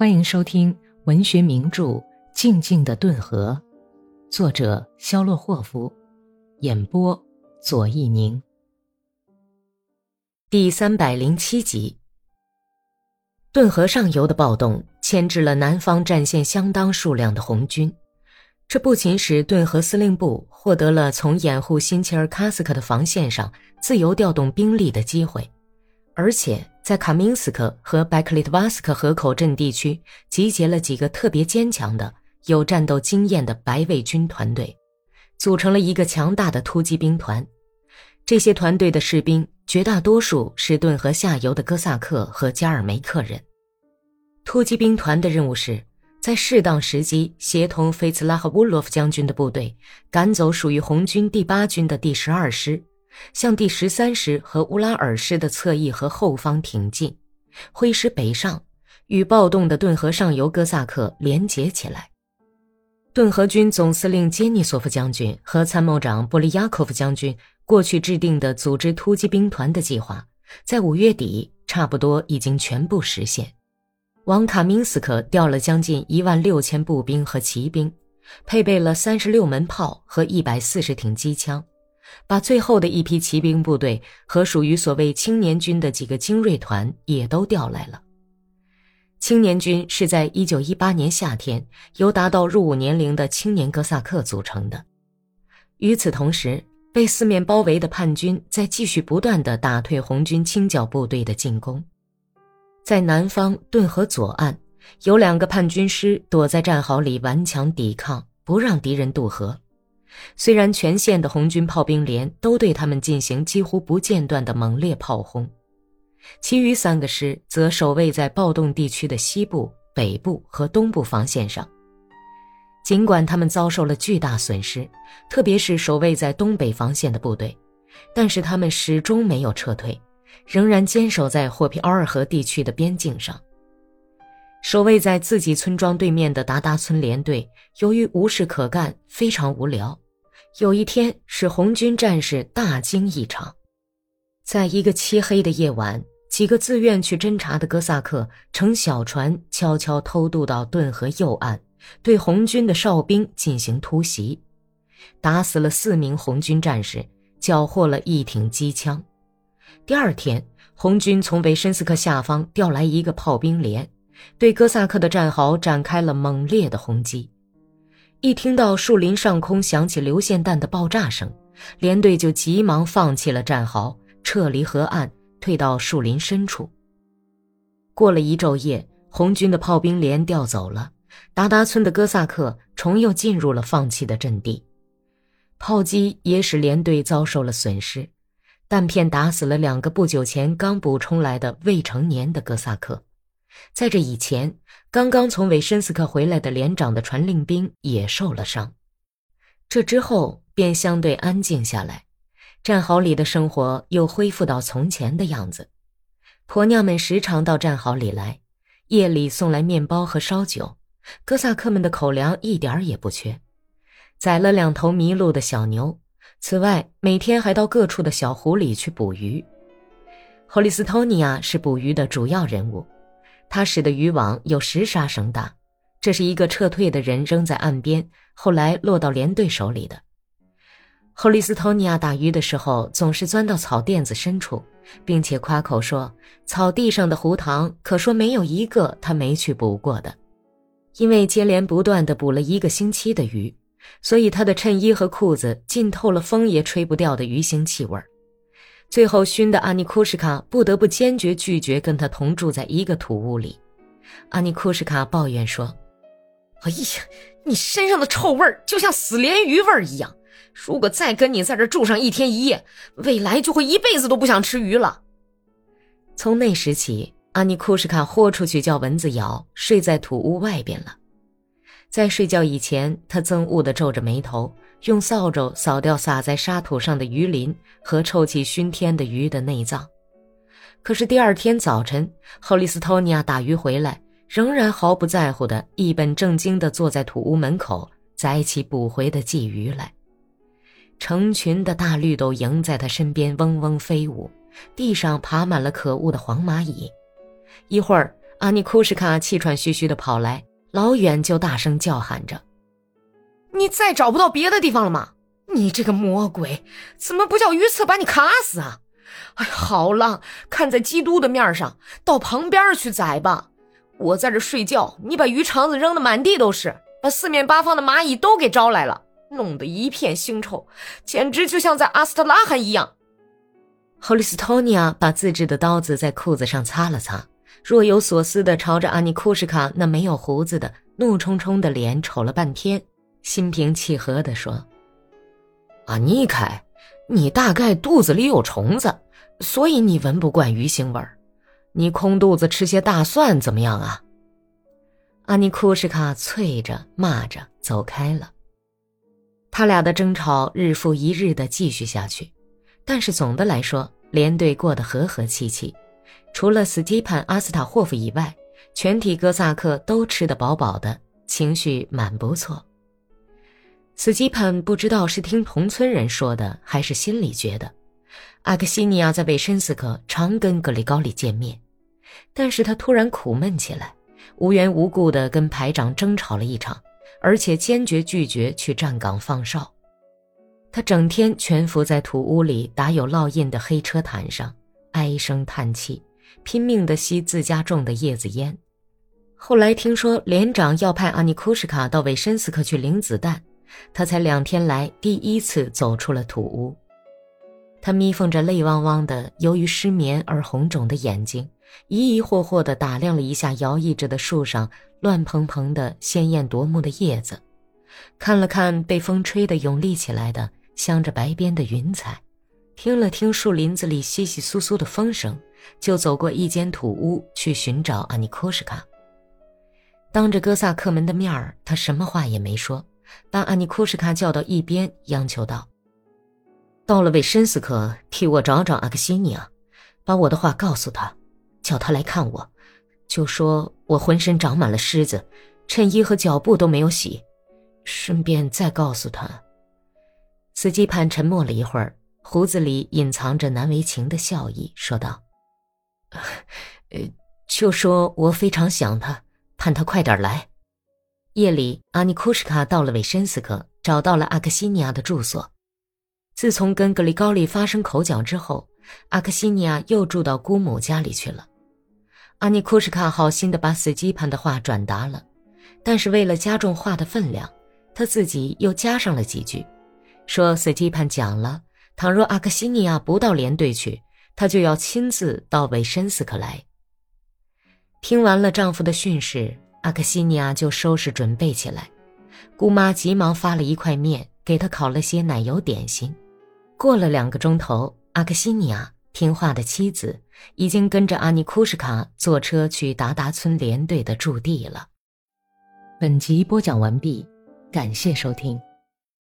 欢迎收听文学名著《静静的顿河》，作者肖洛霍夫，演播左一宁。第三百零七集。顿河上游的暴动牵制了南方战线相当数量的红军，这不仅使顿河司令部获得了从掩护新切尔卡斯克的防线上自由调动兵力的机会，而且。在卡明斯克和白克利特瓦斯克河口镇地区，集结了几个特别坚强的、有战斗经验的白卫军团队，组成了一个强大的突击兵团。这些团队的士兵绝大多数是顿河下游的哥萨克和加尔梅克人。突击兵团的任务是在适当时机协同菲茨拉和乌洛夫将军的部队，赶走属于红军第八军的第十二师。向第十三师和乌拉尔师的侧翼和后方挺进，挥师北上，与暴动的顿河上游哥萨克连结起来。顿河军总司令杰尼索夫将军和参谋长波利亚科夫将军过去制定的组织突击兵团的计划，在五月底差不多已经全部实现。往卡明斯克调了将近一万六千步兵和骑兵，配备了三十六门炮和一百四十挺机枪。把最后的一批骑兵部队和属于所谓青年军的几个精锐团也都调来了。青年军是在一九一八年夏天由达到入伍年龄的青年哥萨克组成的。与此同时，被四面包围的叛军在继续不断地打退红军清剿部队的进攻。在南方顿河左岸，有两个叛军师躲在战壕里顽强抵抗，不让敌人渡河。虽然全县的红军炮兵连都对他们进行几乎不间断的猛烈炮轰，其余三个师则守卫在暴动地区的西部、北部和东部防线上。尽管他们遭受了巨大损失，特别是守卫在东北防线的部队，但是他们始终没有撤退，仍然坚守在霍皮奥尔河地区的边境上。守卫在自己村庄对面的达达村连队，由于无事可干，非常无聊。有一天，使红军战士大惊一场。在一个漆黑的夜晚，几个自愿去侦察的哥萨克乘小船悄悄偷渡到顿河右岸，对红军的哨兵进行突袭，打死了四名红军战士，缴获了一挺机枪。第二天，红军从维申斯克下方调来一个炮兵连，对哥萨克的战壕展开了猛烈的轰击。一听到树林上空响起流线弹的爆炸声，连队就急忙放弃了战壕，撤离河岸，退到树林深处。过了一昼夜，红军的炮兵连调走了，达达村的哥萨克重又进入了放弃的阵地。炮击也使连队遭受了损失，弹片打死了两个不久前刚补充来的未成年的哥萨克。在这以前，刚刚从韦申斯克回来的连长的传令兵也受了伤。这之后便相对安静下来，战壕里的生活又恢复到从前的样子。婆娘们时常到战壕里来，夜里送来面包和烧酒。哥萨克们的口粮一点儿也不缺，宰了两头迷路的小牛。此外，每天还到各处的小湖里去捕鱼。霍利斯托尼亚是捕鱼的主要人物。他使的渔网有十杀绳大，这是一个撤退的人扔在岸边，后来落到连队手里的。霍利斯托尼亚打鱼的时候，总是钻到草垫子深处，并且夸口说：“草地上的湖塘，可说没有一个他没去捕过的。”因为接连不断地捕了一个星期的鱼，所以他的衬衣和裤子浸透了风也吹不掉的鱼腥气味儿。最后熏的阿尼库什卡不得不坚决拒绝跟他同住在一个土屋里。阿尼库什卡抱怨说：“哎呀，你身上的臭味儿就像死鲢鱼味儿一样。如果再跟你在这住上一天一夜，未来就会一辈子都不想吃鱼了。”从那时起，阿尼库什卡豁出去叫蚊子咬，睡在土屋外边了。在睡觉以前，他憎恶地皱着眉头。用扫帚扫掉撒在沙土上的鱼鳞和臭气熏天的鱼的内脏，可是第二天早晨，霍利斯托尼亚打鱼回来，仍然毫不在乎的一本正经地坐在土屋门口宰起捕回的鲫鱼来。成群的大绿豆蝇在他身边嗡嗡飞舞，地上爬满了可恶的黄蚂蚁。一会儿，阿尼库什卡气喘吁吁的跑来，老远就大声叫喊着：“你再找不到别的地方了吗？你这个魔鬼，怎么不叫鱼刺把你卡死啊？哎，好了，看在基督的面上，到旁边去宰吧。我在这睡觉，你把鱼肠子扔得满地都是，把四面八方的蚂蚁都给招来了，弄得一片腥臭，简直就像在阿斯特拉罕一样。”霍利斯托尼亚把自制的刀子在裤子上擦了擦。若有所思地朝着阿尼库什卡那没有胡子的怒冲冲的脸瞅了半天，心平气和地说：“阿尼凯，你大概肚子里有虫子，所以你闻不惯鱼腥味儿。你空肚子吃些大蒜怎么样啊？”阿尼库什卡啐着骂着走开了。他俩的争吵日复一日地继续下去，但是总的来说，连队过得和和气气。除了斯基潘·阿斯塔霍夫以外，全体哥萨克都吃得饱饱的，情绪蛮不错。斯基潘不知道是听同村人说的，还是心里觉得，阿克西尼亚在维申斯克常跟格里高里见面，但是他突然苦闷起来，无缘无故地跟排长争吵了一场，而且坚决拒绝去站岗放哨。他整天蜷伏在土屋里打有烙印的黑车毯上，唉声叹气。拼命地吸自家种的叶子烟。后来听说连长要派阿尼库什卡到维申斯克去领子弹，他才两天来第一次走出了土屋。他眯缝着泪汪汪的、由于失眠而红肿的眼睛，疑疑惑惑地打量了一下摇曳着的树上乱蓬蓬的、鲜艳夺目的叶子，看了看被风吹得涌立起来的镶着白边的云彩，听了听树林子里窸窸窣窣的风声。就走过一间土屋去寻找阿尼库什卡。当着哥萨克们的面儿，他什么话也没说，把阿尼库什卡叫到一边，央求道：“到了维申斯克，替我找找阿克西尼亚，把我的话告诉他，叫他来看我，就说我浑身长满了虱子，衬衣和脚布都没有洗，顺便再告诉他。”司机潘沉默了一会儿，胡子里隐藏着难为情的笑意，说道。呃，就说我非常想他，盼他快点来。夜里，阿尼库什卡到了韦申斯克，找到了阿克西尼亚的住所。自从跟格里高利发生口角之后，阿克西尼亚又住到姑母家里去了。阿尼库什卡好心的把斯基潘的话转达了，但是为了加重话的分量，他自己又加上了几句，说斯基潘讲了，倘若阿克西尼亚不到连队去。她就要亲自到维申斯克来。听完了丈夫的训示，阿克西尼亚就收拾准备起来。姑妈急忙发了一块面，给他烤了些奶油点心。过了两个钟头，阿克西尼亚听话的妻子已经跟着阿尼库什卡坐车去达达村连队的驻地了。本集播讲完毕，感谢收听。